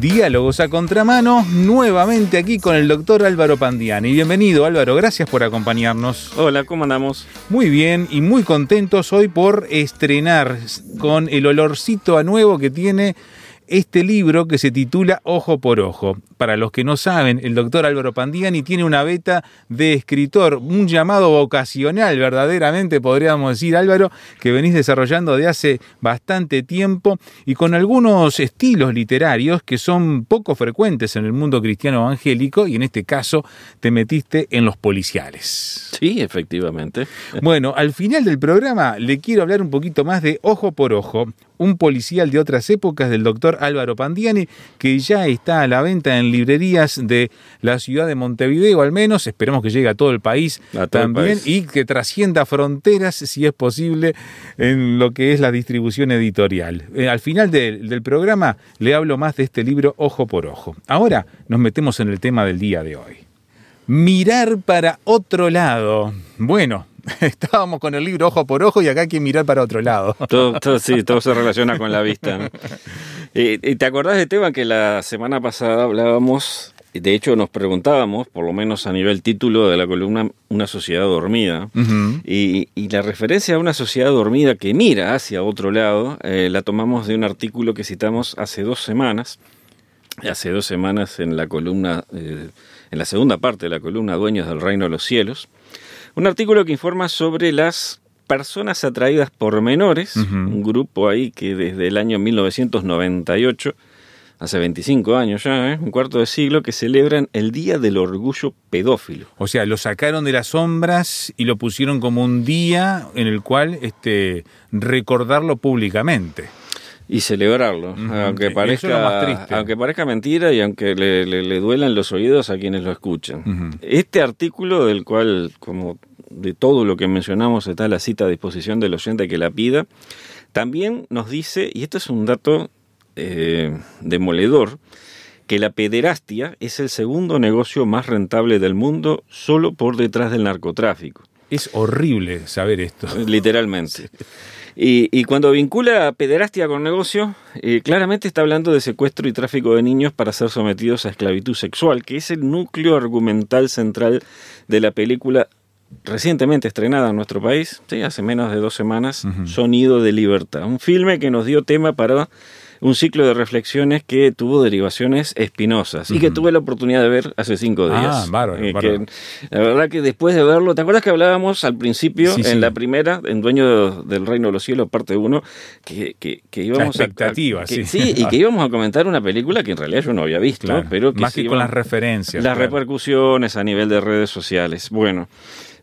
Diálogos a contramano, nuevamente aquí con el doctor Álvaro Pandiani. Bienvenido Álvaro, gracias por acompañarnos. Hola, ¿cómo andamos? Muy bien y muy contentos hoy por estrenar con el olorcito a nuevo que tiene este libro que se titula Ojo por Ojo. Para los que no saben, el doctor Álvaro Pandiani tiene una beta de escritor, un llamado vocacional verdaderamente, podríamos decir Álvaro, que venís desarrollando de hace bastante tiempo y con algunos estilos literarios que son poco frecuentes en el mundo cristiano evangélico y en este caso te metiste en los policiales. Sí, efectivamente. Bueno, al final del programa le quiero hablar un poquito más de Ojo por Ojo, un policial de otras épocas del doctor Álvaro Pandiani, que ya está a la venta en librerías de la ciudad de Montevideo, al menos. Esperemos que llegue a todo el país también y que trascienda fronteras, si es posible, en lo que es la distribución editorial. Eh, al final del programa le hablo más de este libro Ojo por Ojo. Ahora nos metemos en el tema del día de hoy. Mirar para otro lado. Bueno, estábamos con el libro ojo por ojo y acá hay que mirar para otro lado. Todo, sí, todo se relaciona con la vista. y, ¿Te acordás de Esteban que la semana pasada hablábamos, de hecho nos preguntábamos, por lo menos a nivel título de la columna, Una sociedad dormida? y, la referencia a una sociedad dormida que mira hacia otro lado eh, la tomamos de un artículo que citamos hace dos semanas. Hace dos semanas en la columna, eh, en la segunda parte de la columna Dueños del Reino de los Cielos un artículo que informa sobre las personas atraídas por menores, un grupo ahí que desde el año 1998, hace 25 años ya, ¿eh? un cuarto de siglo, que celebran el Día del Orgullo Pedófilo. O sea, lo sacaron de las sombras y lo pusieron como un día en el cual este, recordarlo públicamente y celebrarlo, aunque, parezca, aunque parezca mentira y aunque le, duelan los oídos a quienes lo escuchan. Este artículo, del cual, como de todo lo que mencionamos, está la cita a disposición del oyente que la pida, también nos dice, y esto es un dato eh, demoledor, que la pederastia es el segundo negocio más rentable del mundo solo por detrás del narcotráfico. Es horrible saber esto. Literalmente. Y, cuando vincula pederastia con negocio, eh, claramente está hablando de secuestro y tráfico de niños para ser sometidos a esclavitud sexual, que es el núcleo argumental central de la película recientemente estrenada en nuestro país, sí, hace menos de dos semanas, Sonido de Libertad, un filme que nos dio tema para un ciclo de reflexiones que tuvo derivaciones espinosas y que tuve la oportunidad de ver hace cinco ah, días. Ah, bárbaro, eh, la verdad que después de verlo, ¿te acuerdas que hablábamos al principio, en la primera, en Dueño del Reino de los Cielos, parte 1, que, que, íbamos a, sí. sí. y que íbamos a comentar una película que en realidad yo no había visto, pero que Más que con las referencias. Las repercusiones a nivel de redes sociales. Bueno,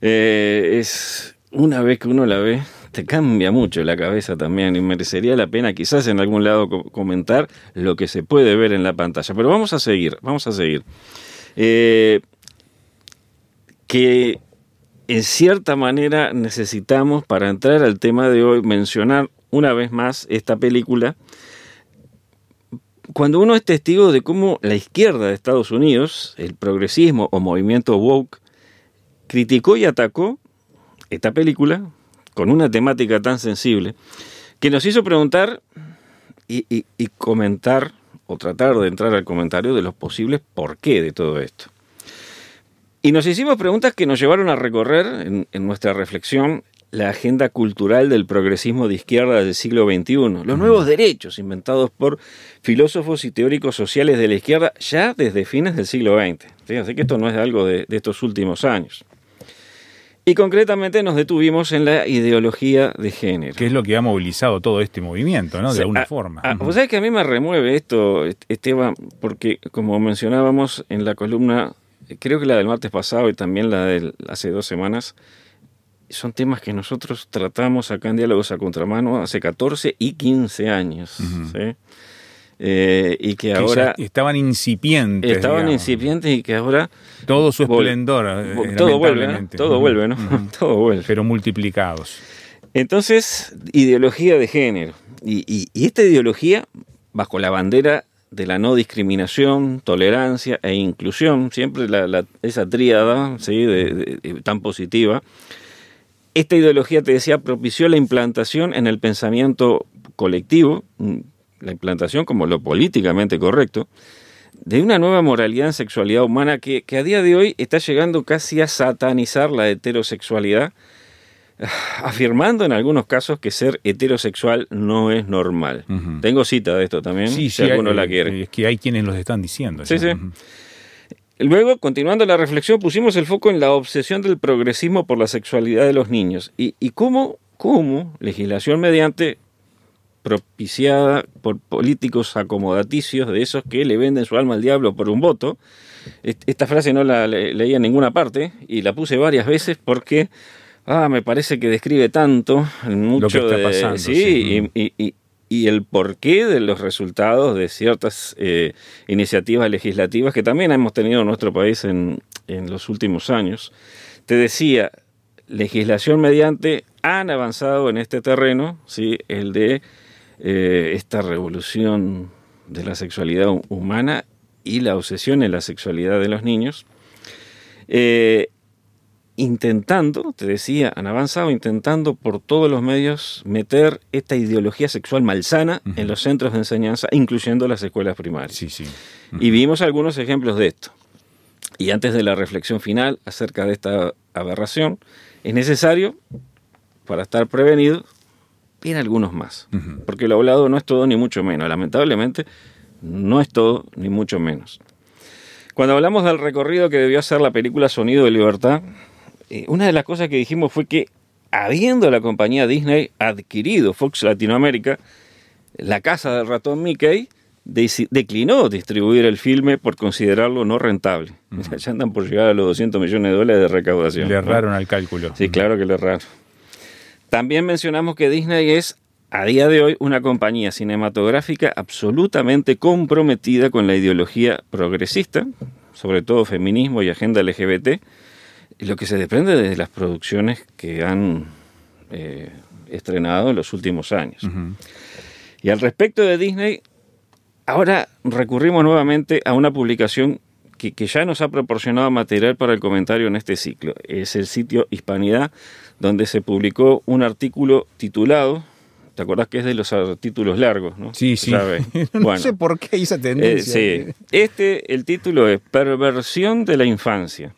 eh, es una vez que uno la ve, te cambia mucho la cabeza también y merecería la pena quizás en algún lado comentar lo que se puede ver en la pantalla. Pero vamos a seguir, vamos a seguir. Eh, que en cierta manera necesitamos, para entrar al tema de hoy, mencionar una vez más esta película. Cuando uno es testigo de cómo la izquierda de Estados Unidos, el progresismo o movimiento woke, criticó y atacó esta película con una temática tan sensible, que nos hizo preguntar y, comentar o tratar de entrar al comentario de los posibles por qué de todo esto. Y nos hicimos preguntas que nos llevaron a recorrer en, nuestra reflexión la agenda cultural del progresismo de izquierda del siglo XXI, los nuevos derechos inventados por filósofos y teóricos sociales de la izquierda ya desde fines del siglo XX. Fíjense que esto no es algo de estos últimos años. Y concretamente nos detuvimos en la ideología de género. Que es lo que ha movilizado todo este movimiento, ¿no? De alguna forma. Vos sabés que a mí me remueve esto, Esteban, porque como mencionábamos en la columna, creo que la del martes pasado y también la de hace dos semanas, son temas que nosotros tratamos acá en Diálogos a Contramano hace 14 y 15 años. ¿sí? Eh, y que, ahora estaban incipientes. Estaban incipientes y que ahora todo su esplendor. Eh, todo vuelve, todo vuelve, ¿no? todo vuelve. Pero multiplicados. Entonces, ideología de género. Y, esta ideología, bajo la bandera de la no discriminación, tolerancia e inclusión, siempre esa tríada tan positiva, esta ideología, te decía, propició la implantación en el pensamiento colectivo, mm, la implantación como lo políticamente correcto, de una nueva moralidad en sexualidad humana que, a día de hoy está llegando casi a satanizar la heterosexualidad, afirmando en algunos casos que ser heterosexual no es normal. Tengo cita de esto también, si alguno la quiere. Es que hay quienes los están diciendo. Sí, sí. Luego, continuando la reflexión, pusimos el foco en la obsesión del progresismo por la sexualidad de los niños y, y cómo, cómo legislación mediante propiciada por políticos acomodaticios de esos que le venden su alma al diablo por un voto. Esta frase no la leía en ninguna parte y la puse varias veces porque ah, me parece que describe tanto mucho Lo que está pasando, sí, Y, el porqué de los resultados de ciertas eh, iniciativas legislativas que también hemos tenido en nuestro país en, en los últimos años. Te decía, legislación mediante han avanzado en este terreno, ¿sí? el de eh, esta revolución de la sexualidad humana y la obsesión en la sexualidad de los niños, eh, intentando, te decía, han avanzado intentando por todos los medios meter esta ideología sexual malsana en los centros de enseñanza, incluyendo las escuelas primarias. Sí, sí. Y vimos algunos ejemplos de esto. Y antes de la reflexión final acerca de esta aberración, es necesario, para estar prevenido, algunos más. Porque lo hablado no es todo ni mucho menos. Lamentablemente, no es todo ni mucho menos. Cuando hablamos del recorrido que debió hacer la película Sonido de Libertad, eh, una de las cosas que dijimos fue que, habiendo la compañía Disney adquirido Fox Latinoamérica, la casa del ratón Mickey declinó distribuir el filme por considerarlo no rentable. Ya andan por llegar a los 200 millones de dólares de recaudación. Le erraron al cálculo. Sí, claro que le erraron. También mencionamos que Disney es a día de hoy una compañía cinematográfica absolutamente comprometida con la ideología progresista, sobre todo feminismo y agenda LGBT, lo que se desprende de las producciones que han eh, estrenado en los últimos años. Y al respecto de Disney, ahora recurrimos nuevamente a una publicación que, que, ya nos ha proporcionado material para el comentario en este ciclo. Es el sitio Hispanidad donde se publicó un artículo titulado, ¿te acordás que es de los títulos largos? ¿no? Sí, sí. no sé por qué esa tendencia. Eh, sí. Este, el título es Perversión de la infancia.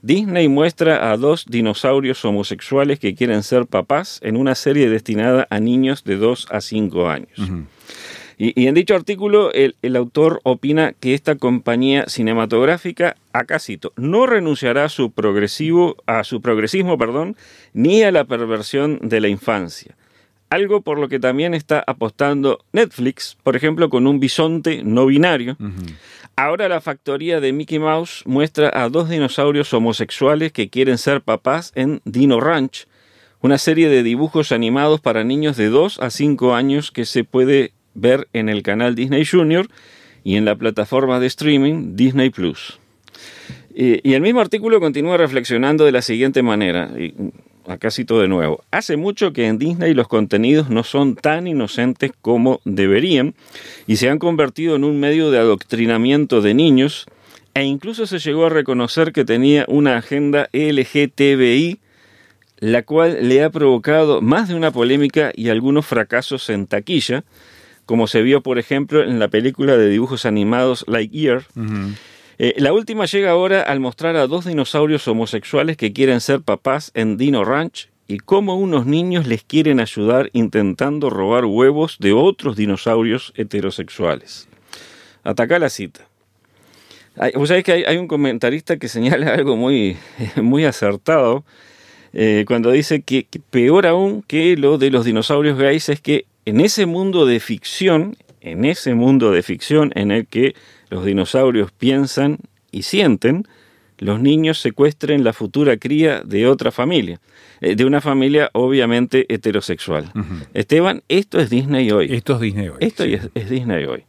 Disney muestra a dos dinosaurios homosexuales que quieren ser papás en una serie destinada a niños de 2 a 5 años. Y, en dicho artículo, el, autor opina que esta compañía cinematográfica, acá cito, no renunciará a su, progresivo, a su progresismo perdón, ni a la perversión de la infancia. Algo por lo que también está apostando Netflix, por ejemplo, con un bisonte no binario. Ahora la factoría de Mickey Mouse muestra a dos dinosaurios homosexuales que quieren ser papás en Dino Ranch, una serie de dibujos animados para niños de 2 a 5 años que se puede ver en el canal Disney Junior y en la plataforma de streaming Disney Plus. Y, el mismo artículo continúa reflexionando de la siguiente manera, y acá cito de nuevo, hace mucho que en Disney los contenidos no son tan inocentes como deberían y se han convertido en un medio de adoctrinamiento de niños e incluso se llegó a reconocer que tenía una agenda LGTBI la cual le ha provocado más de una polémica y algunos fracasos en taquilla, como se vio, por ejemplo, en la película de dibujos animados Lightyear. Eh, la última llega ahora al mostrar a dos dinosaurios homosexuales que quieren ser papás en Dino Ranch y cómo unos niños les quieren ayudar intentando robar huevos de otros dinosaurios heterosexuales. Ataca la cita. Vos sabés que hay, un comentarista que señala algo muy, muy acertado eh, cuando dice que, peor aún que lo de los dinosaurios gays es que en ese mundo de ficción, en ese mundo de ficción en el que los dinosaurios piensan y sienten, los niños secuestren la futura cría de otra familia, eh, de una familia obviamente heterosexual. Esteban, esto es Disney hoy. Esto es Disney hoy. Esto es, Disney hoy.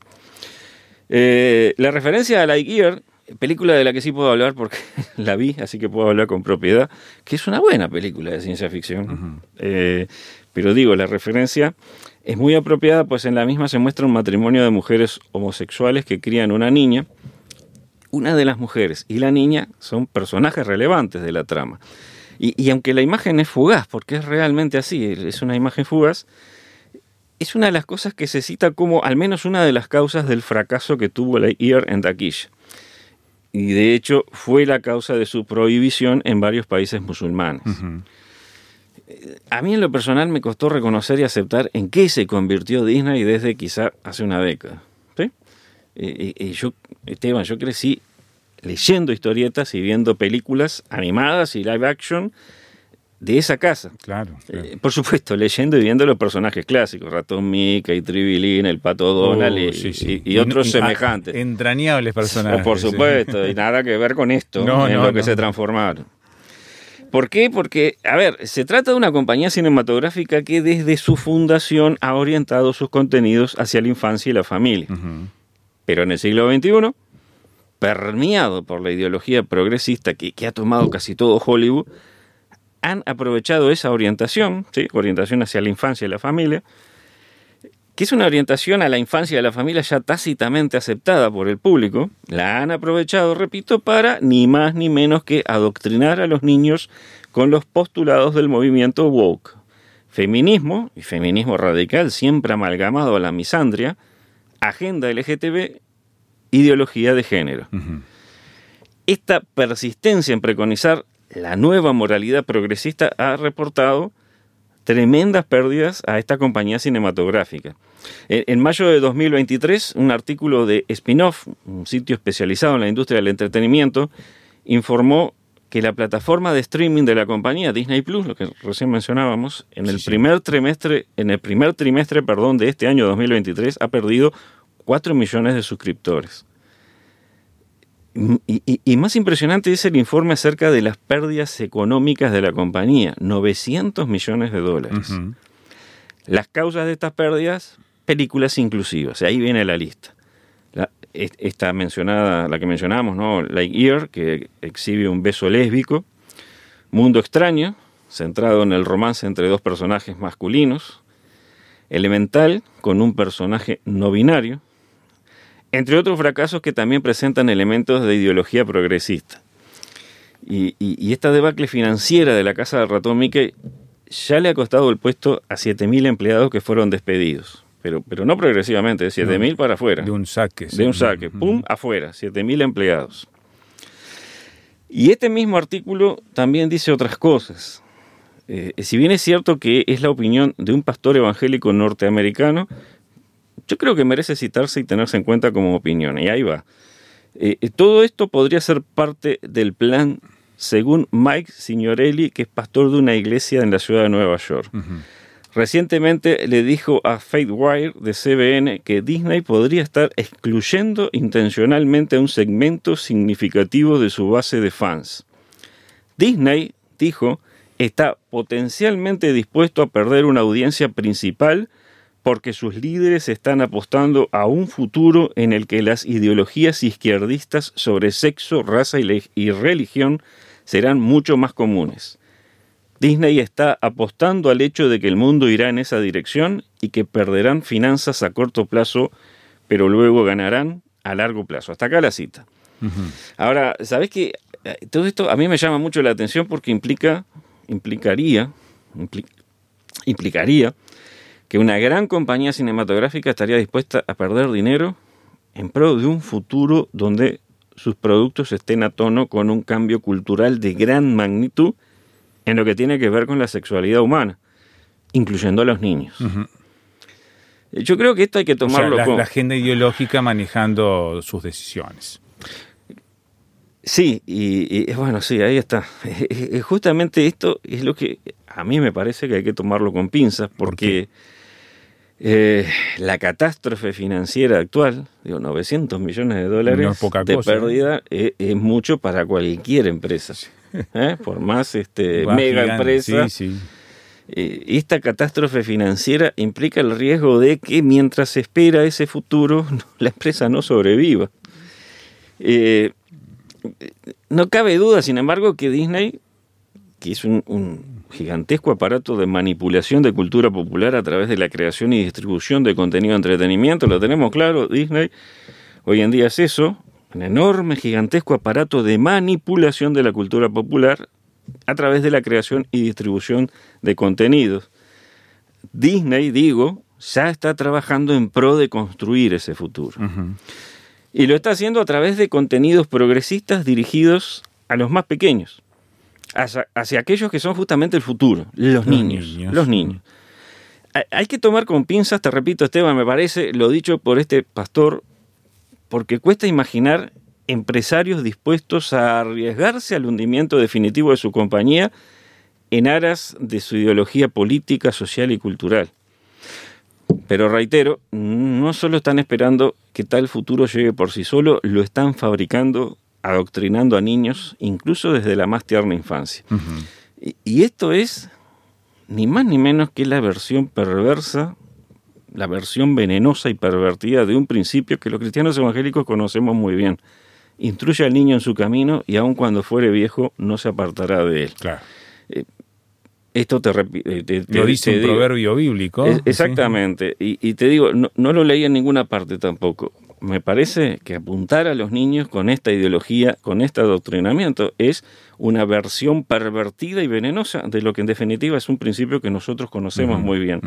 Eh, la referencia a Lightyear película de la que sí puedo hablar porque la vi, así que puedo hablar con propiedad, que es una buena película de ciencia ficción. Eh, pero digo, la referencia es muy apropiada, pues en la misma se muestra un matrimonio de mujeres homosexuales que crían una niña. Una de las mujeres y la niña son personajes relevantes de la trama. Y, aunque la imagen es fugaz, porque es realmente así, es una imagen fugaz, es una de las cosas que se cita como al menos una de las causas del fracaso que tuvo la IR en Takish. Y de hecho fue la causa de su prohibición en varios países musulmanes. A mí en lo personal me costó reconocer y aceptar en qué se convirtió Disney desde quizá hace una década. Y, yo, Esteban, yo crecí leyendo historietas y viendo películas animadas y live action de esa casa. Claro. Eh, por supuesto, leyendo y viendo los personajes clásicos, Ratón Mickey, Tribilín, el Pato Donald y, uh, otros semejantes. Entrañables personajes. Por supuesto, y nada que ver con esto, en lo que se transformaron. ¿Por qué? Porque, a ver, se trata de una compañía cinematográfica que desde su fundación ha orientado sus contenidos hacia la infancia y la familia. Pero en el siglo XXI, permeado por la ideología progresista que, ha tomado casi todo Hollywood, han aprovechado esa orientación, ¿sí? orientación hacia la infancia y la familia, que es una orientación a la infancia a la familia ya tácitamente aceptada por el público, la han aprovechado, repito, para ni más ni menos que adoctrinar a los niños con los postulados del movimiento woke. Feminismo, y feminismo radical siempre amalgamado a la misandria, agenda LGTB, ideología de género. Esta persistencia en preconizar la nueva moralidad progresista ha reportado tremendas pérdidas a esta compañía cinematográfica. En, mayo de 2023, un artículo de Spinoff, un sitio especializado en la industria del entretenimiento, informó que la plataforma de streaming de la compañía Disney Plus, lo que recién mencionábamos, en el primer trimestre, en el primer trimestre, perdón, de este año 2023 ha perdido 4 millones de suscriptores. Y, más impresionante es el informe acerca de las pérdidas económicas de la compañía, 900 millones de dólares. Las causas de estas pérdidas, películas inclusivas, ahí viene la lista. esta mencionada, la que mencionamos, ¿no? Lightyear, que exhibe un beso lésbico, Mundo extraño, centrado en el romance entre dos personajes masculinos, Elemental, con un personaje no binario, entre otros fracasos que también presentan elementos de ideología progresista. Y, esta debacle financiera de la Casa del Ratón Mickey ya le ha costado el puesto a 7.000 empleados que fueron despedidos. Pero, pero no progresivamente, de 7.000 para afuera. De un saque. De un saque. Pum, afuera, 7.000 empleados. Y este mismo artículo también dice otras cosas. Eh, si bien es cierto que es la opinión de un pastor evangélico norteamericano, yo creo que merece citarse y tenerse en cuenta como opinión. Y ahí va. Eh, eh, todo esto podría ser parte del plan, según Mike Signorelli, que es pastor de una iglesia en la ciudad de Nueva York. Recientemente le dijo a Wire de CBN que Disney podría estar excluyendo intencionalmente a un segmento significativo de su base de fans. Disney, dijo, está potencialmente dispuesto a perder una audiencia principal porque sus líderes están apostando a un futuro en el que las ideologías izquierdistas sobre sexo, raza y, religión serán mucho más comunes. Disney está apostando al hecho de que el mundo irá en esa dirección y que perderán finanzas a corto plazo, pero luego ganarán a largo plazo. Hasta acá la cita. Ahora, ¿sabes qué? Todo esto a mí me llama mucho la atención porque implica, implicaría, implicaría que una gran compañía cinematográfica estaría dispuesta a perder dinero en pro de un futuro donde sus productos estén a tono con un cambio cultural de gran magnitud en lo que tiene que ver con la sexualidad humana, incluyendo a los niños. Yo creo que esto hay que tomarlo o la, agenda ideológica manejando sus decisiones. Sí, y, bueno, sí, ahí está. Justamente esto es lo que a mí me parece que hay que tomarlo con pinzas, porque eh, la catástrofe financiera actual, digo, 900 millones de dólares de ¿eh? pérdida, eh, es, mucho para cualquier empresa. Por más este, mega empresa. esta catástrofe financiera implica el riesgo de que mientras se espera ese futuro, la empresa no sobreviva. no cabe duda, sin embargo, que Disney, que es un, gigantesco aparato de manipulación de cultura popular a través de la creación y distribución de contenido de entretenimiento, lo tenemos claro, Disney hoy en día es eso, un enorme, gigantesco aparato de manipulación de la cultura popular a través de la creación y distribución de contenidos. Disney, digo, ya está trabajando en pro de construir ese futuro. Y lo está haciendo a través de contenidos progresistas dirigidos a los más pequeños, hacia, aquellos que son justamente el futuro, los, niños, Los niños. Hay que tomar con pinzas, te repito, Esteban, me parece, lo dicho por este pastor, porque cuesta imaginar empresarios dispuestos a arriesgarse al hundimiento definitivo de su compañía en aras de su ideología política, social y cultural. Pero reitero, no solo están esperando que tal futuro llegue por sí solo, lo están fabricando, adoctrinando a niños, incluso desde la más tierna infancia. y, y esto es ni más ni menos que la versión perversa, la versión venenosa y pervertida de un principio que los cristianos evangélicos conocemos muy bien. Instruye al niño en su camino y aun cuando fuere viejo no se apartará de él. Claro. Eh, esto te, eh, lo dice un proverbio bíblico. exactamente. Y, te digo, no, lo leí en ninguna parte tampoco. Me parece que apuntar a los niños con esta ideología, con este adoctrinamiento, es una versión pervertida y venenosa de lo que en definitiva es un principio que nosotros conocemos muy bien.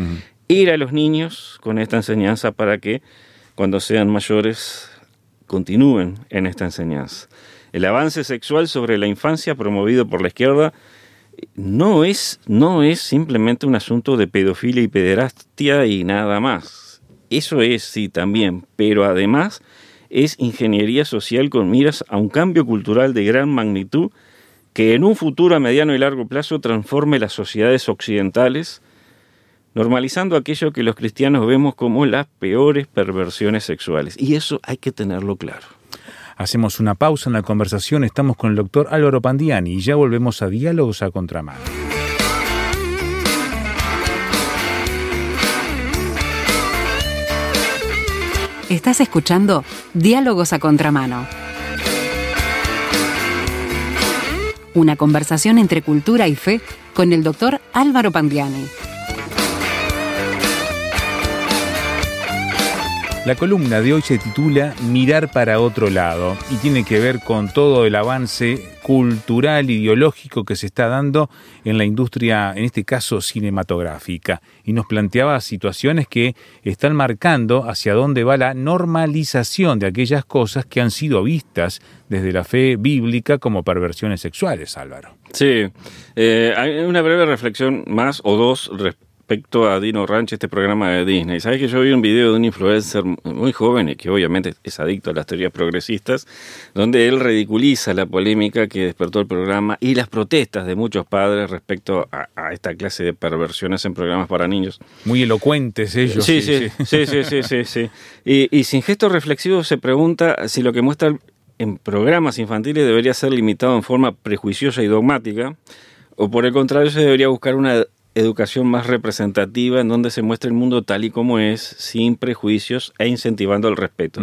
Ir a los niños con esta enseñanza para que cuando sean mayores continúen en esta enseñanza. El avance sexual sobre la infancia promovido por la izquierda no es, no es simplemente un asunto de pedofilia y pederastia y nada más. Eso es, sí, también, pero además es ingeniería social con miras a un cambio cultural de gran magnitud que en un futuro a mediano y largo plazo transforme las sociedades occidentales, normalizando aquello que los cristianos vemos como las peores perversiones sexuales. Y eso hay que tenerlo claro. Hacemos una pausa en la conversación, estamos con el doctor Álvaro Pandiani y ya volvemos a Diálogos a Contramano. Estás escuchando Diálogos a Contramano. Una conversación entre cultura y fe con el doctor Álvaro Pandiani. La columna de hoy se titula Mirar para otro lado y tiene que ver con todo el avance cultural, ideológico que se está dando en la industria, en este caso cinematográfica. Y nos planteaba situaciones que están marcando hacia dónde va la normalización de aquellas cosas que han sido vistas desde la fe bíblica como perversiones sexuales, Álvaro. Sí, eh, hay una breve reflexión más o dos respecto a Dino Ranch, este programa de Disney. Sabes que yo vi un video de un influencer muy joven y que obviamente es adicto a las teorías progresistas, donde él ridiculiza la polémica que despertó el programa y las protestas de muchos padres respecto a, esta clase de perversiones en programas para niños. Muy elocuentes ellos. Sí, sí, sí, sí, sí, sí. Y, y sin gesto reflexivo se pregunta si lo que muestra en programas infantiles debería ser limitado en forma prejuiciosa y dogmática, o por el contrario se debería buscar una educación más representativa en donde se muestra el mundo tal y como es, sin prejuicios e incentivando el respeto.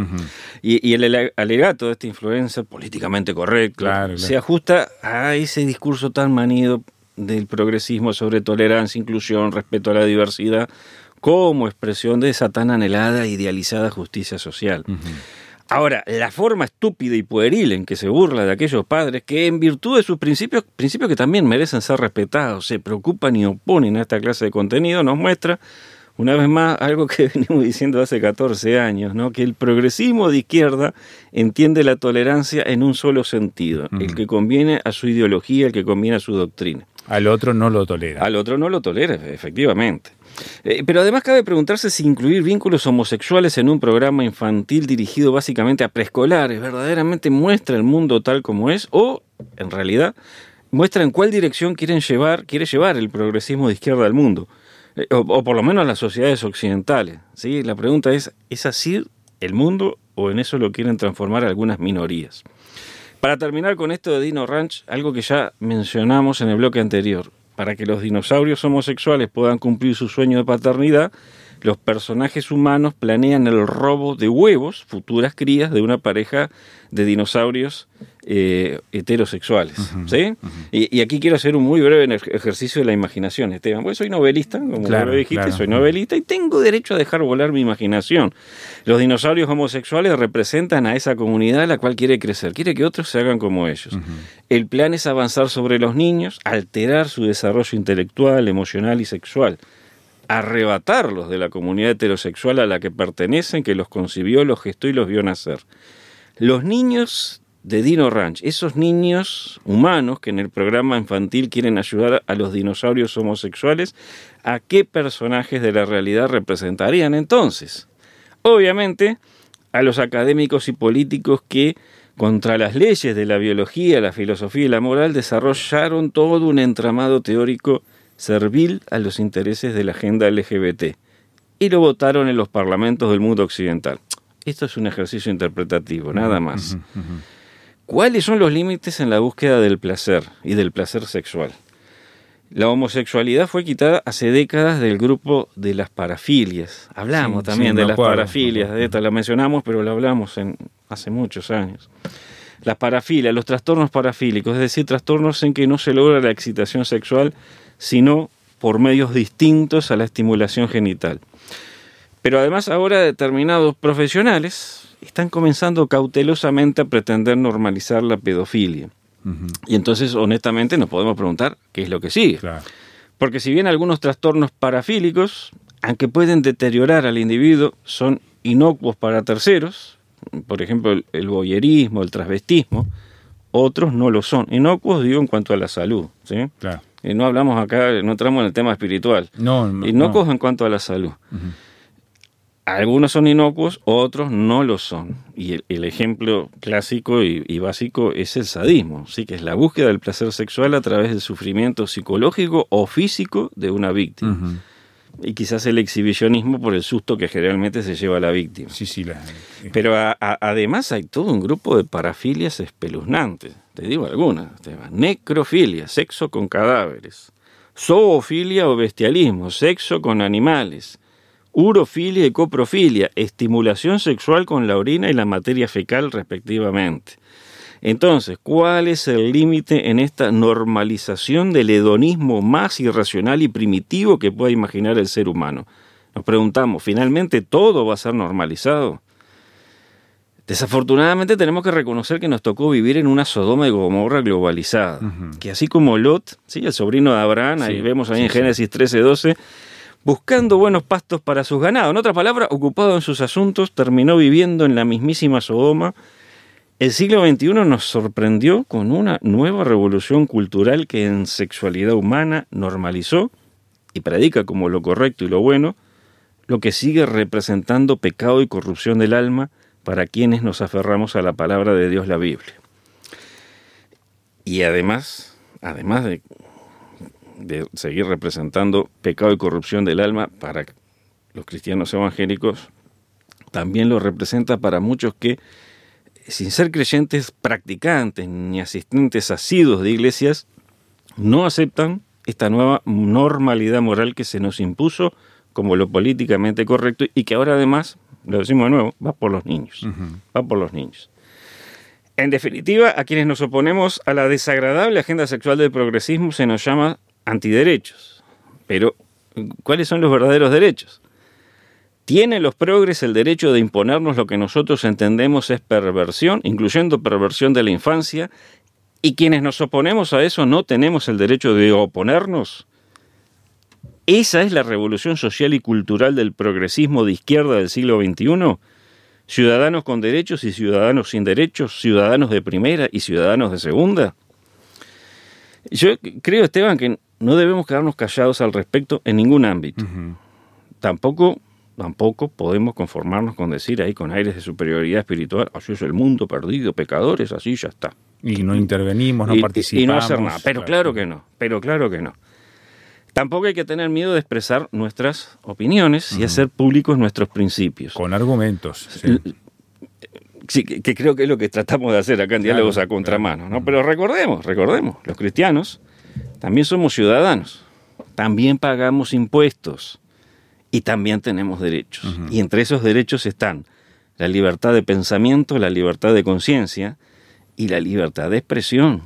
y, el alegato de esta influencia políticamente correcto se ajusta a ese discurso tan manido del progresismo sobre tolerancia, inclusión, respeto a la diversidad, como expresión de esa tan anhelada e idealizada justicia social. Ahora, la forma estúpida y pueril en que se burla de aquellos padres que en virtud de sus principios, principios que también merecen ser respetados, se preocupan y oponen a esta clase de contenido, nos muestra una vez más algo que venimos diciendo hace 14 años, ¿no? que el progresismo de izquierda entiende la tolerancia en un solo sentido, el que conviene a su ideología, el que conviene a su doctrina. Al otro no lo tolera. Al otro no lo tolera, efectivamente. Eh, pero además cabe preguntarse si incluir vínculos homosexuales en un programa infantil dirigido básicamente a preescolares verdaderamente muestra el mundo tal como es o, en realidad, muestra en cuál dirección quieren llevar, quiere llevar el progresismo de izquierda al mundo, eh, o, por lo menos a las sociedades occidentales. ¿sí? La pregunta es, ¿es así el mundo o en eso lo quieren transformar algunas minorías? Para terminar con esto de Dino Ranch, algo que ya mencionamos en el bloque anterior, para que los dinosaurios homosexuales puedan cumplir su sueño de paternidad, los personajes humanos planean el robo de huevos, futuras crías de una pareja de dinosaurios eh, heterosexuales. ¿sí? y, aquí quiero hacer un muy breve ejercicio de la imaginación, Esteban. Porque soy novelista, como lo dijiste, soy novelista y tengo derecho a dejar volar mi imaginación. Los dinosaurios homosexuales representan a esa comunidad la cual quiere crecer, quiere que otros se hagan como ellos. El plan es avanzar sobre los niños, alterar su desarrollo intelectual, emocional y sexual arrebatarlos de la comunidad heterosexual a la que pertenecen, que los concibió, los gestó y los vio nacer. Los niños de Dino Ranch, esos niños humanos que en el programa infantil quieren ayudar a los dinosaurios homosexuales, ¿a qué personajes de la realidad representarían entonces? Obviamente, a los académicos y políticos que, contra las leyes de la biología, la filosofía y la moral, desarrollaron todo un entramado teórico servil a los intereses de la agenda LGBT y lo votaron en los parlamentos del mundo occidental. Esto es un ejercicio interpretativo, nada más. ¿Cuáles son los límites en la búsqueda del placer y del placer sexual? La homosexualidad fue quitada hace décadas del grupo de las parafilias. Hablamos también de las parafilias, de esta la mencionamos, pero la hablamos en, hace muchos años. Las parafilias, los trastornos parafílicos, es decir, trastornos en que no se logra la excitación sexual sino por medios distintos a la estimulación genital. Pero además ahora determinados profesionales están comenzando cautelosamente a pretender normalizar la pedofilia. Y entonces, honestamente, nos podemos preguntar qué es lo que sigue. Porque si bien algunos trastornos parafílicos, aunque pueden deteriorar al individuo, son inocuos para terceros, por ejemplo, el, el boyerismo, el transvestismo, otros no lo son. Inocuos digo en cuanto a la salud. ¿sí? Claro. Y no hablamos acá, no entramos en el tema espiritual. No, inocuos en cuanto a la salud. Algunos son inocuos, otros no lo son. Y el, ejemplo clásico y, básico es el sadismo, ¿sí? que es la búsqueda del placer sexual a través del sufrimiento psicológico o físico de una víctima. Y quizás el exhibicionismo por el susto que generalmente se lleva a la víctima. Sí, sí, Pero además hay todo un grupo de parafilias espeluznantes. Te digo algunas, Necrofilia, sexo con cadáveres. Zoofilia o bestialismo, sexo con animales. Urofilia y coprofilia, estimulación sexual con la orina y la materia fecal respectivamente. Entonces, ¿cuál es el límite en esta normalización del hedonismo más irracional y primitivo que pueda imaginar el ser humano? Nos preguntamos, ¿finalmente todo va a ser normalizado? Desafortunadamente tenemos que reconocer que nos tocó vivir en una Sodoma y Gomorra globalizada, que así como Lot, ¿sí? el sobrino de Abraham, ahí vemos ahí en Génesis 13, 12, buscando buenos pastos para sus ganados, en otras palabras, ocupado en sus asuntos, terminó viviendo en la mismísima Sodoma. El siglo XXI nos sorprendió con una nueva revolución cultural que en sexualidad humana normalizó y predica como lo correcto y lo bueno, lo que sigue representando pecado y corrupción del alma, para quienes nos aferramos a la palabra de Dios, la Biblia. Y además, además de, de seguir representando pecado y corrupción del alma para los cristianos evangélicos, también lo representa para muchos que, sin ser creyentes practicantes ni asistentes asiduos de iglesias, no aceptan esta nueva normalidad moral que se nos impuso como lo políticamente correcto y que ahora además lo decimos de nuevo, va por los niños, va por los niños. En definitiva, a quienes nos oponemos a la desagradable agenda sexual del progresismo se nos llama antiderechos. Pero, ¿cuáles son los verdaderos derechos? ¿Tienen los progres el derecho de imponernos lo que nosotros entendemos es perversión, incluyendo perversión de la infancia? ¿Y quienes nos oponemos a eso no tenemos el derecho de oponernos? ¿Esa es la revolución social y cultural del progresismo de izquierda del siglo XXI? ¿Ciudadanos con derechos y ciudadanos sin derechos? ¿Ciudadanos de primera y ciudadanos de segunda? Yo creo, Esteban, que no debemos quedarnos callados al respecto en ningún ámbito. Tampoco tampoco podemos conformarnos con decir ahí con aires de superioridad espiritual, así es el mundo perdido, pecadores, así ya está. Y no intervenimos, no participamos. Y no hacer nada, pero claro que no, pero claro que no. Tampoco hay que tener miedo de expresar nuestras opiniones y hacer públicos nuestros principios. Con argumentos. Sí. que, creo que es lo que tratamos de hacer acá en Diálogos a Contramano. ¿no? Pero recordemos, recordemos, los cristianos también somos ciudadanos, también pagamos impuestos y también tenemos derechos. Y entre esos derechos están la libertad de pensamiento, la libertad de conciencia y la libertad de expresión,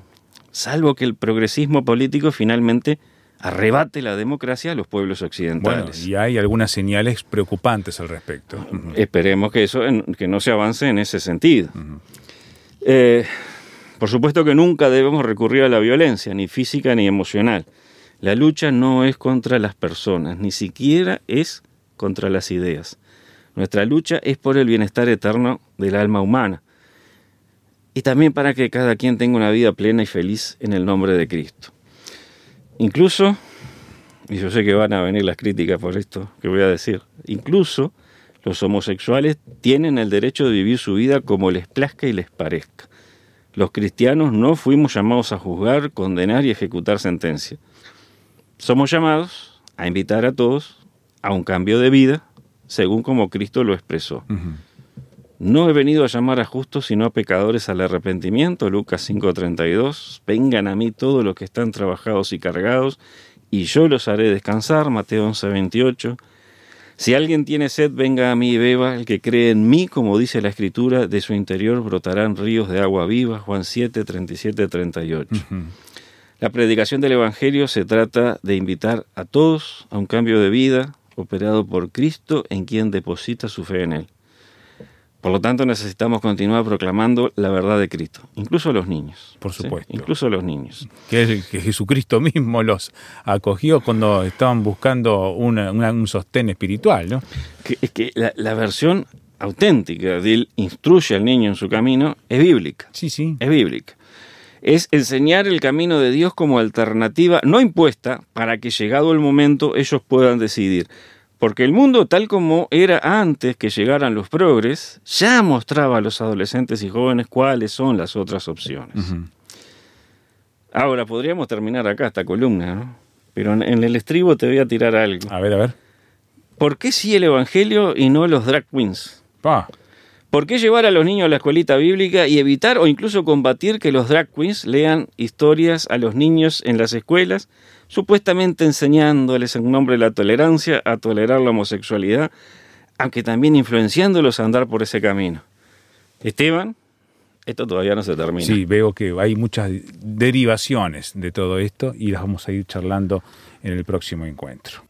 salvo que el progresismo político finalmente arrebate la democracia a los pueblos occidentales. Bueno, y hay algunas señales preocupantes al respecto. Esperemos que eso que no se avance en ese sentido. Eh, por supuesto que nunca debemos recurrir a la violencia, ni física ni emocional. La lucha no es contra las personas, ni siquiera es contra las ideas. Nuestra lucha es por el bienestar eterno del alma humana y también para que cada quien tenga una vida plena y feliz en el nombre de Cristo. Incluso, y yo sé que van a venir las críticas por esto que voy a decir, incluso los homosexuales tienen el derecho de vivir su vida como les plazca y les parezca. Los cristianos no fuimos llamados a juzgar, condenar y ejecutar sentencia. Somos llamados a invitar a todos a un cambio de vida, según como Cristo lo expresó. No he venido a llamar a justos sino a pecadores al arrepentimiento, Lucas 5:32. Vengan a mí todos los que están trabajados y cargados, y yo los haré descansar, Mateo 11:28. Si alguien tiene sed, venga a mí y beba. El que cree en mí, como dice la Escritura, de su interior brotarán ríos de agua viva. Juan 7, 37, 38. La predicación del Evangelio se trata de invitar a todos a un cambio de vida operado por Cristo en quien deposita su fe en Él. Por lo tanto, necesitamos continuar proclamando la verdad de Cristo, incluso a los niños. Por supuesto. Incluso a los niños. Que, Jesucristo mismo los acogió cuando estaban buscando un sostén espiritual, ¿no? Que, es que la, versión auténtica de él instruye al niño en su camino es bíblica. Sí, sí. Es bíblica. Es enseñar el camino de Dios como alternativa no impuesta para que llegado el momento ellos puedan decidir porque el mundo tal como era antes que llegaran los progres, ya mostraba a los adolescentes y jóvenes cuáles son las otras opciones. Ahora, podríamos terminar acá esta columna, ¿no? Pero en el estribo te voy a tirar algo. A ver, a ver. ¿Por qué sí el Evangelio y no los drag queens? ¿Por qué llevar a los niños a la escuelita bíblica y evitar o incluso combatir que los drag queens lean historias a los niños en las escuelas supuestamente enseñándoles en nombre de la tolerancia a tolerar la homosexualidad, aunque también influenciándolos a andar por ese camino. Esteban, esto todavía no se termina. Sí, veo que hay muchas derivaciones de todo esto y las vamos a ir charlando en el próximo encuentro.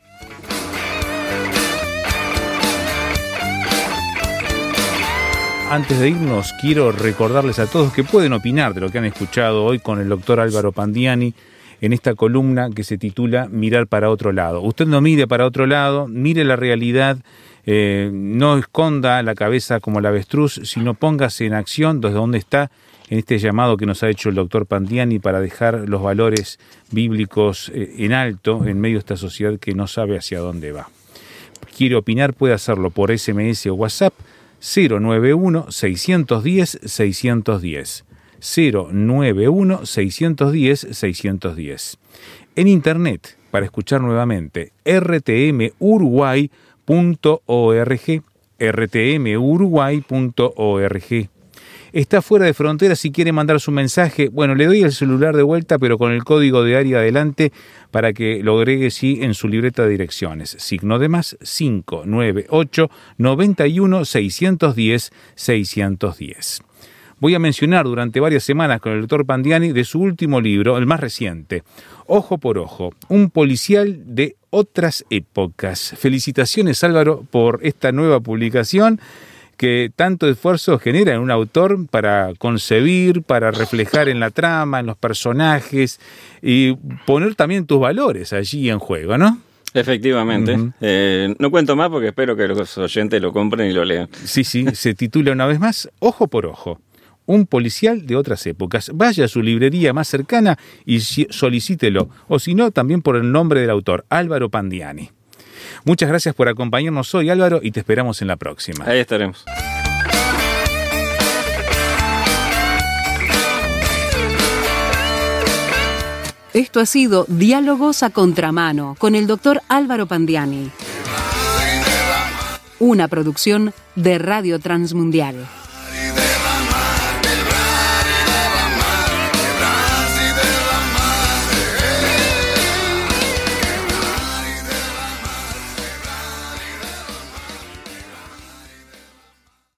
Antes de irnos, quiero recordarles a todos que pueden opinar de lo que han escuchado hoy con el doctor Álvaro Pandiani en esta columna que se titula Mirar para otro lado. Usted no mire para otro lado, mire la realidad, eh, no esconda la cabeza como la avestruz, sino póngase en acción desde donde está en este llamado que nos ha hecho el doctor Pandiani para dejar los valores bíblicos eh, en alto en medio de esta sociedad que no sabe hacia dónde va. Quiere opinar, puede hacerlo por SMS o WhatsApp 091 610 610. 091-610-610. En Internet, para escuchar nuevamente, rtmuruguay.org, rtmuruguay.org. Está fuera de frontera si quiere mandar su mensaje. Bueno, le doy el celular de vuelta, pero con el código de área adelante para que lo agregue sí en su libreta de direcciones. Signo de más 598 91 610 610 voy a mencionar durante varias semanas con el doctor Pandiani de su último libro, el más reciente, Ojo por Ojo, un policial de otras épocas. Felicitaciones Álvaro por esta nueva publicación que tanto esfuerzo genera en un autor para concebir, para reflejar en la trama, en los personajes y poner también tus valores allí en juego, ¿no? Efectivamente. Eh, no cuento más porque espero que los oyentes lo compren y lo lean. Sí, sí, se titula una vez más Ojo por Ojo un policial de otras épocas. Vaya a su librería más cercana y solicítelo, o si no, también por el nombre del autor, Álvaro Pandiani. Muchas gracias por acompañarnos hoy, Álvaro, y te esperamos en la próxima. Ahí estaremos. Esto ha sido Diálogos a Contramano con el doctor Álvaro Pandiani. Una producción de Radio Transmundial.